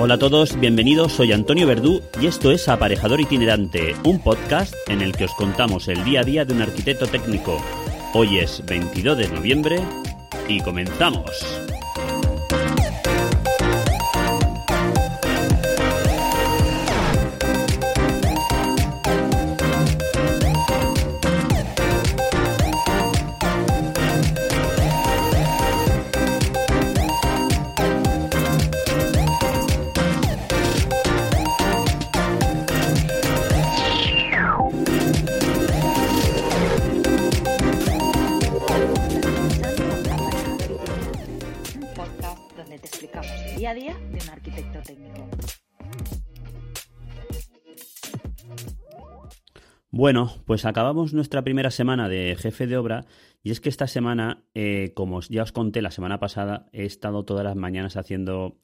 Hola a todos, bienvenidos, soy Antonio Verdú y esto es Aparejador Itinerante, un podcast en el que os contamos el día a día de un arquitecto técnico. Hoy es 22 de noviembre y comenzamos. Bueno, pues acabamos nuestra primera semana de jefe de obra y es que esta semana, eh, como ya os conté la semana pasada, he estado todas las mañanas haciendo,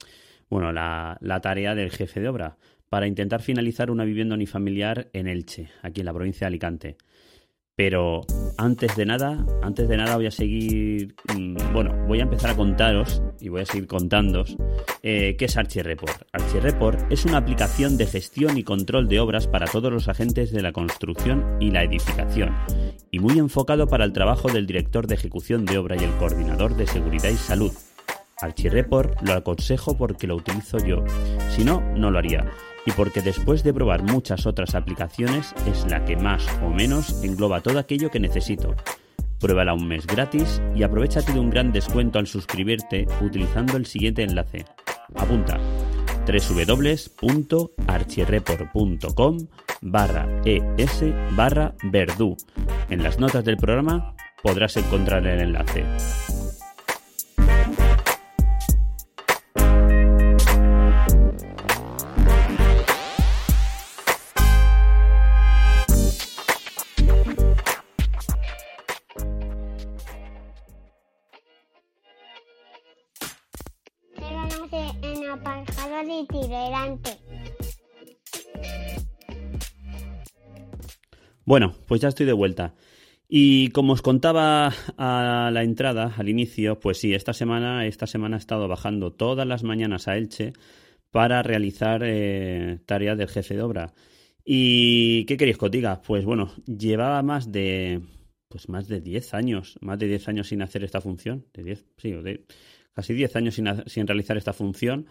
bueno, la, la tarea del jefe de obra para intentar finalizar una vivienda unifamiliar en Elche, aquí en la provincia de Alicante. Pero antes de nada, antes de nada voy a seguir, mm, bueno, voy a empezar a contaros y voy a seguir contándos eh, qué es ArchiReport. ArchiReport es una aplicación de gestión y control de obras para todos los agentes de la construcción y la edificación y muy enfocado para el trabajo del director de ejecución de obra y el coordinador de seguridad y salud. ArchiReport lo aconsejo porque lo utilizo yo, si no, no lo haría y porque después de probar muchas otras aplicaciones es la que más o menos engloba todo aquello que necesito. Pruébala un mes gratis y aprovechate de un gran descuento al suscribirte utilizando el siguiente enlace. Apunta www.archireport.com barra es barra verdú. En las notas del programa podrás encontrar el enlace. Bueno, pues ya estoy de vuelta. Y como os contaba a la entrada, al inicio, pues sí, esta semana, esta semana he estado bajando todas las mañanas a Elche para realizar eh, tareas del jefe de obra. ¿Y qué queréis que os diga? Pues bueno, llevaba más de pues más de 10 años, más de 10 años sin hacer esta función, de 10, sí, de casi 10 años sin, sin realizar esta función.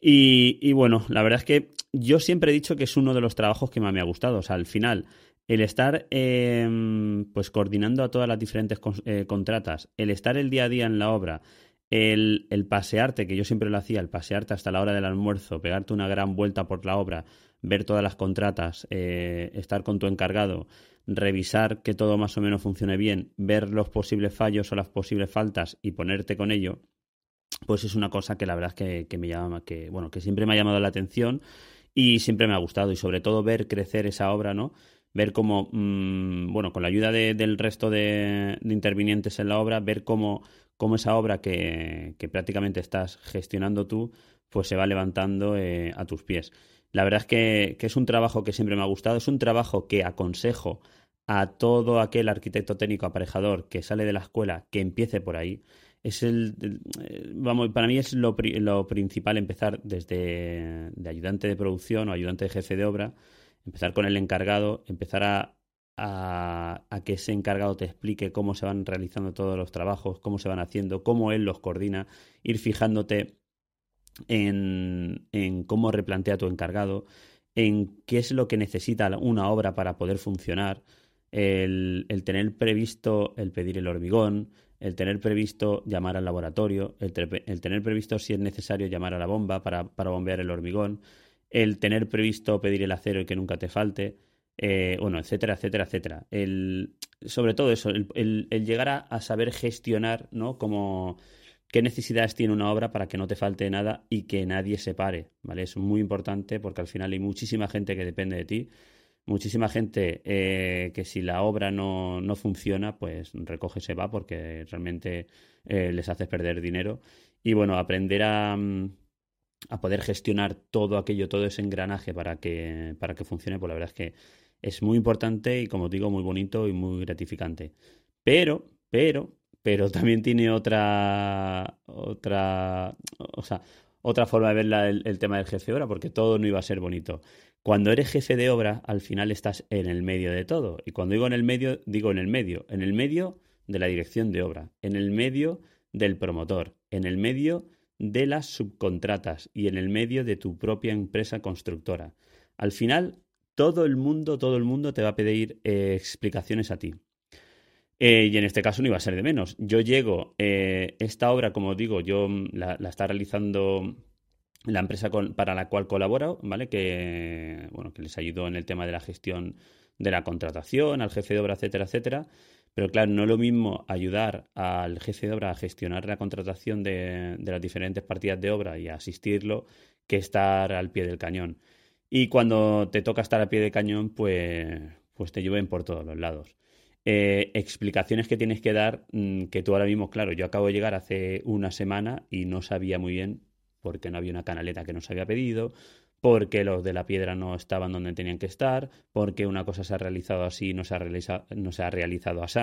Y, y, bueno, la verdad es que yo siempre he dicho que es uno de los trabajos que más me ha gustado. O sea, al final, el estar em, pues coordinando a todas las diferentes eh, contratas, el estar el día a día en la obra, el, el, pasearte, que yo siempre lo hacía, el pasearte hasta la hora del almuerzo, pegarte una gran vuelta por la obra, ver todas las contratas, eh, estar con tu encargado, revisar que todo más o menos funcione bien, ver los posibles fallos o las posibles faltas y ponerte con ello, pues es una cosa que la verdad es que, me llama, que bueno, que siempre me ha llamado la atención y siempre me ha gustado y sobre todo ver crecer esa obra, ¿no? Ver cómo, mm, bueno, con la ayuda del resto de, intervinientes en la obra, ver cómo, cómo esa obra que, prácticamente estás gestionando tú, pues se va levantando eh, a tus pies. La verdad es que, es un trabajo que siempre me ha gustado, es un trabajo que aconsejo a todo aquel arquitecto técnico aparejador que sale de la escuela que empiece por ahí. Es el, vamos, para mí es lo, lo principal empezar desde de ayudante de producción o ayudante de jefe de obra, empezar con el encargado, empezar a, a, que ese encargado te explique cómo se van realizando todos los trabajos, cómo se van haciendo, cómo él los coordina, ir fijándote en, en cómo replantea tu encargado, en qué es lo que necesita una obra para poder funcionar, el, el, tener previsto el pedir el hormigón, el tener previsto llamar al laboratorio, el, el, tener previsto si es necesario llamar a la bomba para, para bombear el hormigón, el tener previsto pedir el acero y que nunca te falte, eh, bueno, etcétera, etcétera, etcétera. El, sobre todo eso, el, el, llegar a, saber gestionar, ¿no? Como qué necesidades tiene una obra para que no te falte nada y que nadie se pare, ¿vale? Es muy importante porque al final hay muchísima gente que depende de ti, muchísima gente eh, que si la obra no, no, funciona, pues recoge se va porque realmente eh, les haces perder dinero. Y bueno, aprender a, mm, a poder gestionar todo aquello, todo ese engranaje para que, para que funcione, pues la verdad es que es muy importante y como digo, muy bonito y muy gratificante. Pero, pero, pero también tiene otra, otra, o sea, otra forma de ver el, el, tema del jefe de obra, porque todo no iba a ser bonito. Cuando eres jefe de obra, al final estás en el medio de todo. Y cuando digo en el medio, digo en el medio. En el medio de la dirección de obra, en el medio del promotor, en el medio de las subcontratas y en el medio de tu propia empresa constructora. Al final, todo el mundo, todo el mundo te va a pedir eh, explicaciones a ti. Eh, y en este caso no iba a ser de menos. Yo llego, eh, esta obra, como digo, yo mm, la, está realizando la empresa para la cual colaboro, ¿vale? Que, bueno, que les ayudo en el tema de la gestión de la contratación, al jefe de obra, etcétera, etcétera. Pero claro, no es lo mismo ayudar al jefe de obra a gestionar la contratación de, las diferentes partidas de obra y a asistirlo que estar al pie del cañón. Y cuando te toca estar al pie del cañón, pues, pues te llueven por todos los lados. Eh, explicaciones que tienes que dar, mm, que tú ahora mismo, claro, yo acabo de llegar hace una semana y no sabía muy bien por qué no había una canaleta que nos había pedido, porque los de la piedra no estaban donde tenían que estar, porque una cosa se ha realizado así y no se ha, realizado, no se ha realizado así.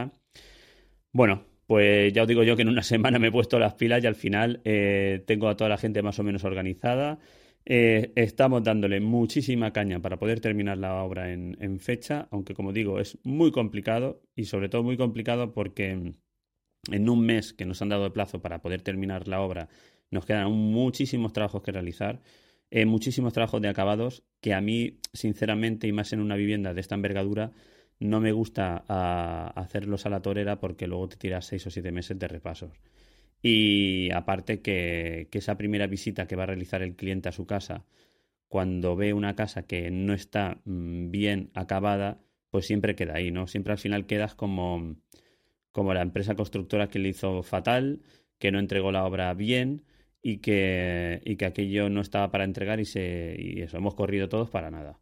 Bueno, pues ya os digo yo que en una semana me he puesto las pilas y al final eh, tengo a toda la gente más o menos organizada. Eh, estamos dándole muchísima caña para poder terminar la obra en, en, fecha, aunque como digo es muy complicado y sobre todo muy complicado porque en un mes que nos han dado de plazo para poder terminar la obra nos quedan muchísimos trabajos que realizar eh, muchísimos trabajos de acabados que a mí, sinceramente, y más en una vivienda de esta envergadura, no me gusta a, hacerlos a la torera porque luego te tiras seis o siete meses de repasos. Y aparte que, que, esa primera visita que va a realizar el cliente a su casa, cuando ve una casa que no está mm, bien acabada, pues siempre queda ahí, ¿no? Siempre al final quedas como, como la empresa constructora que le hizo fatal, que no entregó la obra bien y que, y que aquello no estaba para entregar y, se, y eso, hemos corrido todos para nada.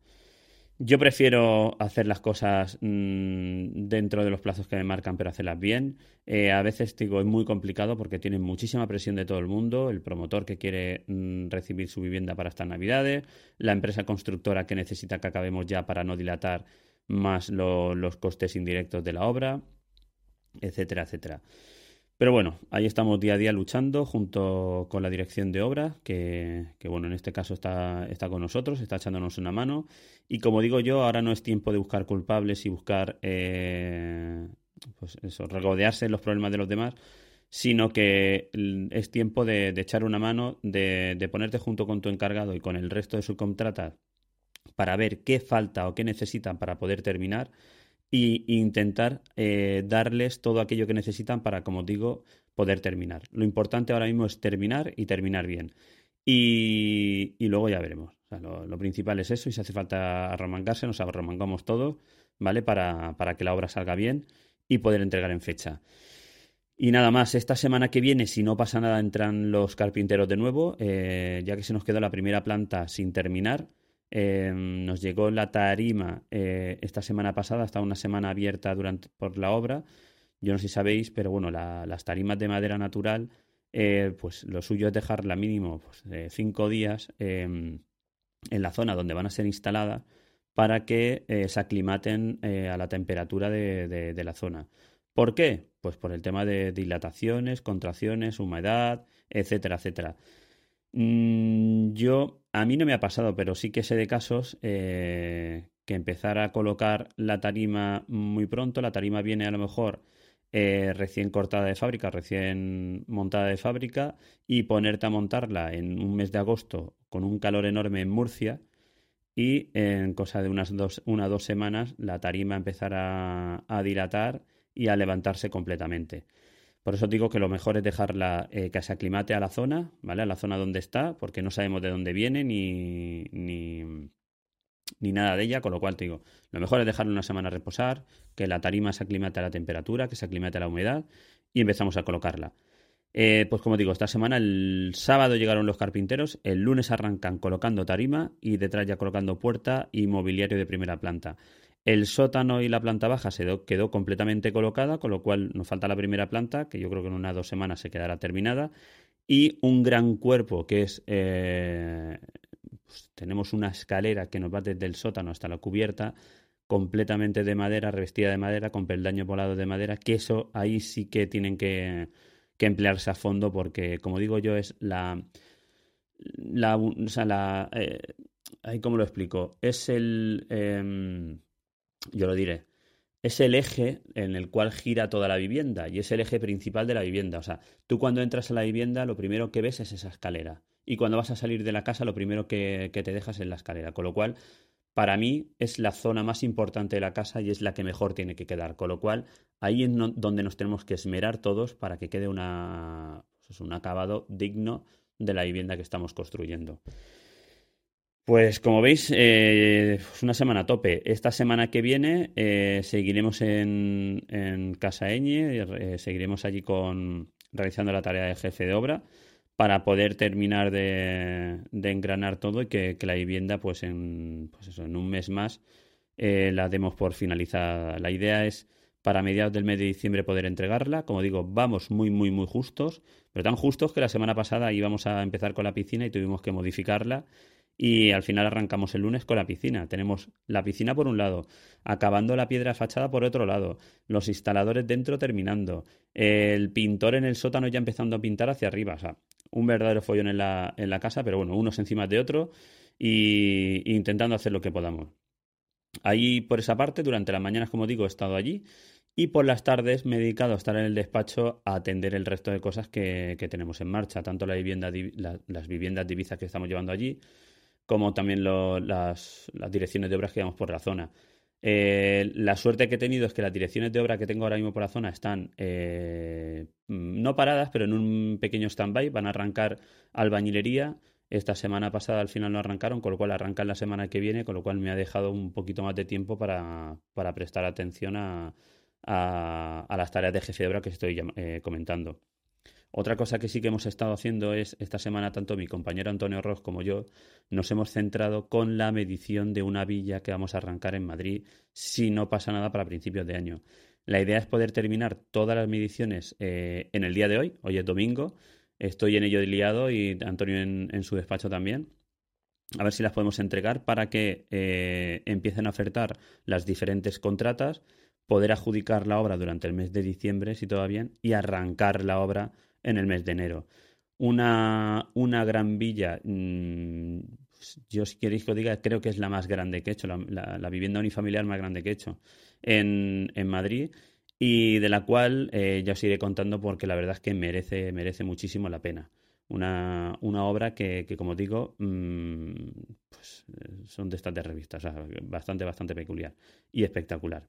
Yo prefiero hacer las cosas mm, dentro de los plazos que me marcan, pero hacerlas bien. Eh, a veces digo, es muy complicado porque tienen muchísima presión de todo el mundo, el promotor que quiere mm, recibir su vivienda para estas navidades, la empresa constructora que necesita que acabemos ya para no dilatar más los costes indirectos de la obra, etcétera, etcétera. Pero bueno, ahí estamos día a día luchando junto con la dirección de obra, que, bueno, en este caso está, está con nosotros, está echándonos una mano. Y como digo yo, ahora no es tiempo de buscar culpables y buscar, eh, pues eso, regodearse los problemas de los demás, sino que es tiempo de, echar una mano, de, de, ponerte junto con tu encargado y con el resto de subcontratas para ver qué falta o qué necesitan para poder terminar e intentar eh, darles todo aquello que necesitan para, como digo, poder terminar. Lo importante ahora mismo es terminar y terminar bien. Y, luego ya veremos. lo, principal es eso y si hace falta arromangarse, nos arromangamos todos, ¿vale? Para, para que la obra salga bien y poder entregar en fecha. Y nada más, esta semana que viene, si no pasa nada, entran los carpinteros de nuevo, eh, ya que se nos quedó la primera planta sin terminar. Em, nos llegó la tarima eh, esta semana pasada, hasta una semana abierta durante, por la obra. Yo no sé si sabéis, pero bueno, las tarimas de madera natural, eh, pues lo suyo es dejarla mínimo pues, cinco días em, en la zona donde van a ser instaladas para que eh, se aclimaten a la temperatura de, de, la zona. ¿Por qué? Pues por el tema de dilataciones, contracciones, humedad, etcétera, etcétera. Mm, yo, a mí no me ha pasado, pero sí que sé de casos eh, que empezar a colocar la tarima muy pronto. La tarima viene a lo mejor eh, recién cortada de fábrica, recién montada de fábrica, y ponerte a montarla en un mes de agosto con un calor enorme en Murcia. Y en cosa de unas dos, una o dos semanas la tarima empezará a dilatar y a levantarse completamente. Por eso digo que lo mejor es dejarla eh, que se aclimate a la zona, ¿vale? A la zona donde está, porque no sabemos de dónde viene ni, ni, nada de ella, con lo cual te digo, lo mejor es dejarla una semana reposar, que la tarima se aclimate a la temperatura, que se aclimate a la humedad y empezamos a colocarla. Eh, pues como digo, esta semana el sábado llegaron los carpinteros, el lunes arrancan colocando tarima y detrás ya colocando puerta y mobiliario de primera planta. El sótano y la planta baja se quedó completamente colocada, con lo cual nos falta la primera planta, que yo creo que en unas dos semanas se quedará terminada. y un gran cuerpo que es eh, pues tenemos una escalera que nos va desde el sótano hasta la cubierta completamente de madera, revestida de madera, con peldaño volado de madera, que eso ahí sí que tienen que, emplearse a fondo porque, como digo yo, es la... la o. Eh, ¿Cómo lo explico? Es el... Em, yo lo diré es el eje en el cual gira toda la vivienda y es el eje principal de la vivienda. O sea, tú cuando entras a la vivienda lo primero que ves es esa escalera y cuando vas a salir de la casa lo primero que, te dejas es la escalera. Con lo cual, para mí es la zona más importante de la casa y es la que mejor tiene que quedar. Con lo cual, ahí es donde nos tenemos que esmerar todos para que quede una, pues un acabado digno de la vivienda que estamos construyendo. Pues como veis, eh, es una semana tope. Esta semana que viene eh, seguiremos en, Casa Eñe, eh, seguiremos allí con realizando la tarea de jefe de obra para poder terminar de, engranar todo y que, la vivienda, pues en, pues en un mes más, la demos por finalizada. La idea es para mediados del mes de diciembre poder entregarla. Como digo, vamos muy, muy, muy justos, pero tan justos que la semana pasada íbamos a empezar con la piscina y tuvimos que modificarla y al final arrancamos el lunes con la piscina. Tenemos la piscina por un lado, acabando la piedra fachada por otro lado, los instaladores dentro terminando, el pintor en el sótano ya empezando a pintar hacia arriba. O sea, un verdadero follón en la, en la casa, pero bueno, unos encima de otro y, intentando hacer lo que podamos. Ahí por esa parte, durante las mañanas, como digo, he estado allí y por las tardes me he dedicado a estar en el despacho a atender el resto de cosas que, tenemos en marcha, tanto la vivienda, las viviendas divisas que estamos llevando allí, como también las, direcciones de obras que llevamos por la zona. Eh, la suerte que he tenido es que las direcciones de obra que tengo ahora mismo por la zona están eh, no paradas, pero en un pequeño stand-by. Van a arrancar albañilería. Esta semana pasada al final no arrancaron, con lo cual arrancan la semana que viene, con lo cual me ha dejado un poquito más de tiempo para, prestar atención a, las tareas de jefe de obra que estoy eh, comentando. Otra cosa que sí que hemos estado haciendo es, esta semana, tanto mi compañero Antonio Ross como yo, nos hemos centrado con la medición de una villa que vamos a arrancar en Madrid si no pasa nada para principios de año. La idea es poder terminar todas las mediciones eh, en el día de hoy, hoy es domingo, estoy en ello liado y Antonio en, su despacho también. A ver si las podemos entregar para que eh, empiecen a ofertar las diferentes contratas, poder adjudicar la obra durante el mes de diciembre, si todo va bien, y arrancar la obra en el mes de enero. Una, una gran villa, mm, yo si queréis que lo diga, creo que es la más grande que he hecho, la, vivienda unifamiliar más grande que he hecho en, en Madrid y de la cual eh, ya os iré contando porque la verdad es que merece, merece muchísimo la pena. Una, una obra que, que, como digo, mm, pues, eh, son de estas de revistas, bastante, bastante peculiar y espectacular.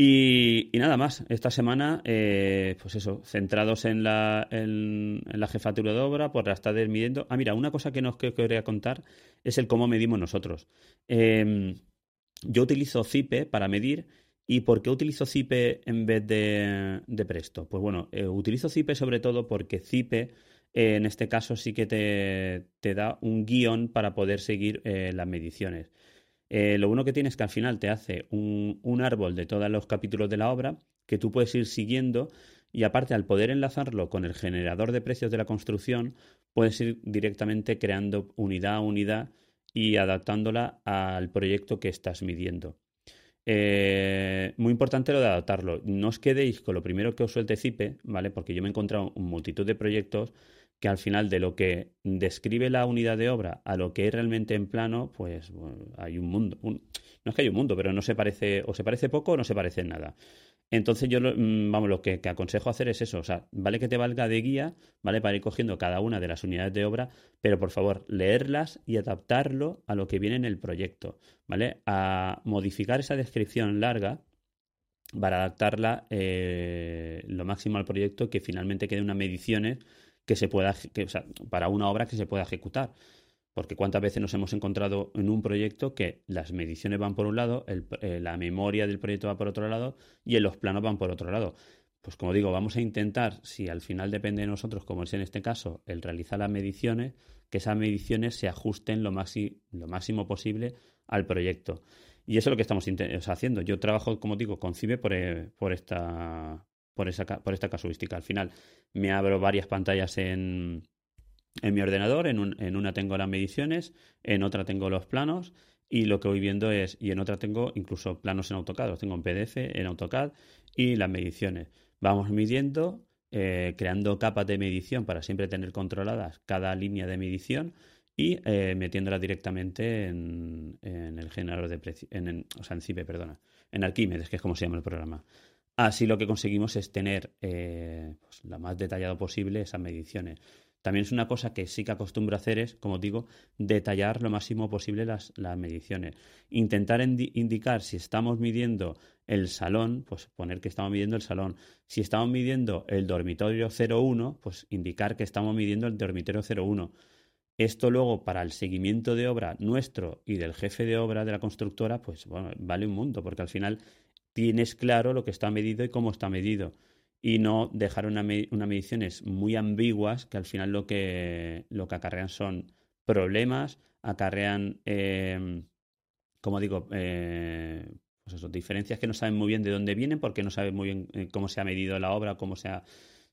Y, nada más, esta semana, eh, pues eso, centrados en la, en, la jefatura de obra, por la estar midiendo. Ah, mira, una cosa que nos quería contar es el cómo medimos nosotros. Em, yo utilizo CIPE para medir. ¿Y por qué utilizo CIPE en vez de, Presto? Pues bueno, eh, utilizo CIPE sobre todo porque CIPE eh, en este caso sí que te, te, da un guion para poder seguir las mediciones. Eh, lo bueno que tiene es que al final te hace un, árbol de todos los capítulos de la obra que tú puedes ir siguiendo y aparte al poder enlazarlo con el generador de precios de la construcción, puedes ir directamente creando unidad a unidad y adaptándola al proyecto que estás midiendo. Eh, muy importante lo de adaptarlo. No os quedéis con lo primero que os suelte CIPE, ¿vale? Porque yo me he encontrado un multitud de proyectos que al final de lo que describe la unidad de obra a lo que es realmente en plano, pues hay un mundo. no es que hay un mundo, pero no se parece, o se parece poco o no se parece en nada. Entonces yo, mm, vamos, lo que, aconsejo hacer es eso, o sea, vale que te valga de guía, vale para ir cogiendo cada una de las unidades de obra, pero por favor, leerlas y adaptarlo a lo que viene en el proyecto, ¿vale? A modificar esa descripción larga para adaptarla eh, lo máximo al proyecto, que finalmente quede unas mediciones que se pueda, que, sea, para una obra que se pueda ejecutar. Porque cuántas veces nos hemos encontrado en un proyecto que las mediciones van por un lado, eh, la memoria del proyecto va por otro lado y los planos van por otro lado. Pues como digo, vamos a intentar, si al final depende de nosotros, como es en este caso, el realizar las mediciones, que esas mediciones se ajusten lo, lo máximo posible al proyecto. Y eso es lo que estamos haciendo. Yo trabajo, como digo, con CIBE por, eh, por, esta, por, esa, por esta casuística. Al final me abro varias pantallas en, en mi ordenador, en, en una tengo las mediciones, en otra tengo los planos y lo que voy viendo es, y en otra tengo incluso planos en AutoCAD, los tengo en PDF, en AutoCAD y las mediciones. Vamos midiendo, eh, creando capas de medición para siempre tener controladas cada línea de medición y eh, metiéndola directamente en, el generador de precios, en, o sea, en CIPE, perdona, en Archimedes, que es como se llama el programa. Así lo que conseguimos es tener eh, pues, lo más detallado posible esas mediciones. También es una cosa que sí que acostumbro a hacer es, como digo, detallar lo máximo posible las, mediciones. Intentar indicar si estamos midiendo el salón, pues poner que estamos midiendo el salón. Si estamos midiendo el dormitorio 01, pues indicar que estamos midiendo el dormitorio 01. Esto luego para el seguimiento de obra nuestro y del jefe de obra de la constructora, pues vale un mundo, porque al final tienes claro lo que está medido y cómo está medido y no dejar unas mediciones muy ambiguas que al final lo que, lo que acarrean son problemas, acarrean, em, como digo, eh, pues diferencias que no saben muy bien de dónde vienen porque no saben muy bien eh, cómo se ha medido la obra, cómo se ha,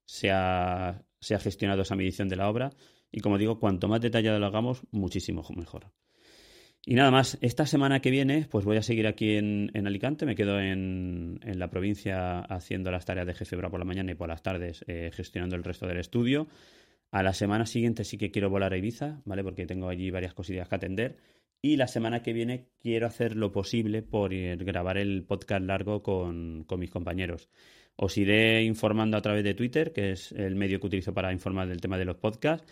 se ha gestionado esa medición de la obra. Y como digo, cuanto más detallado lo hagamos, muchísimo mejor. Y nada más, esta semana que viene, pues voy a seguir aquí en, Alicante, me quedo en, la provincia haciendo las tareas de jefe por la mañana y por las tardes eh, gestionando el resto del estudio. A la semana siguiente sí que quiero volar a Ibiza, ¿vale? Porque tengo allí varias cosillas que atender. Y la semana que viene quiero hacer lo posible por grabar el podcast largo con, con mis compañeros. Os iré informando a través de Twitter, que es el medio que utilizo para informar del tema de los podcasts.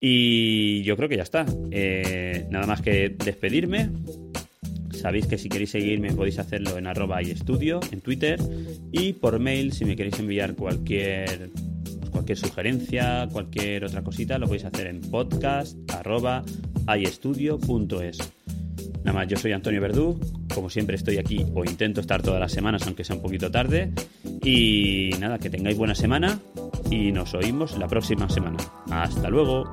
Y yo creo que ya está. Eh, nada más que despedirme. Sabéis que si queréis seguirme podéis hacerlo en arroba y en Twitter y por mail si me queréis enviar cualquier cualquier sugerencia, cualquier otra cosita, lo podéis hacer en podcast arroba Nada más, yo soy Antonio Verdú, como siempre estoy aquí o intento estar todas las semanas, aunque sea un poquito tarde. Y nada, que tengáis buena semana y nos oímos la próxima semana. Hasta luego.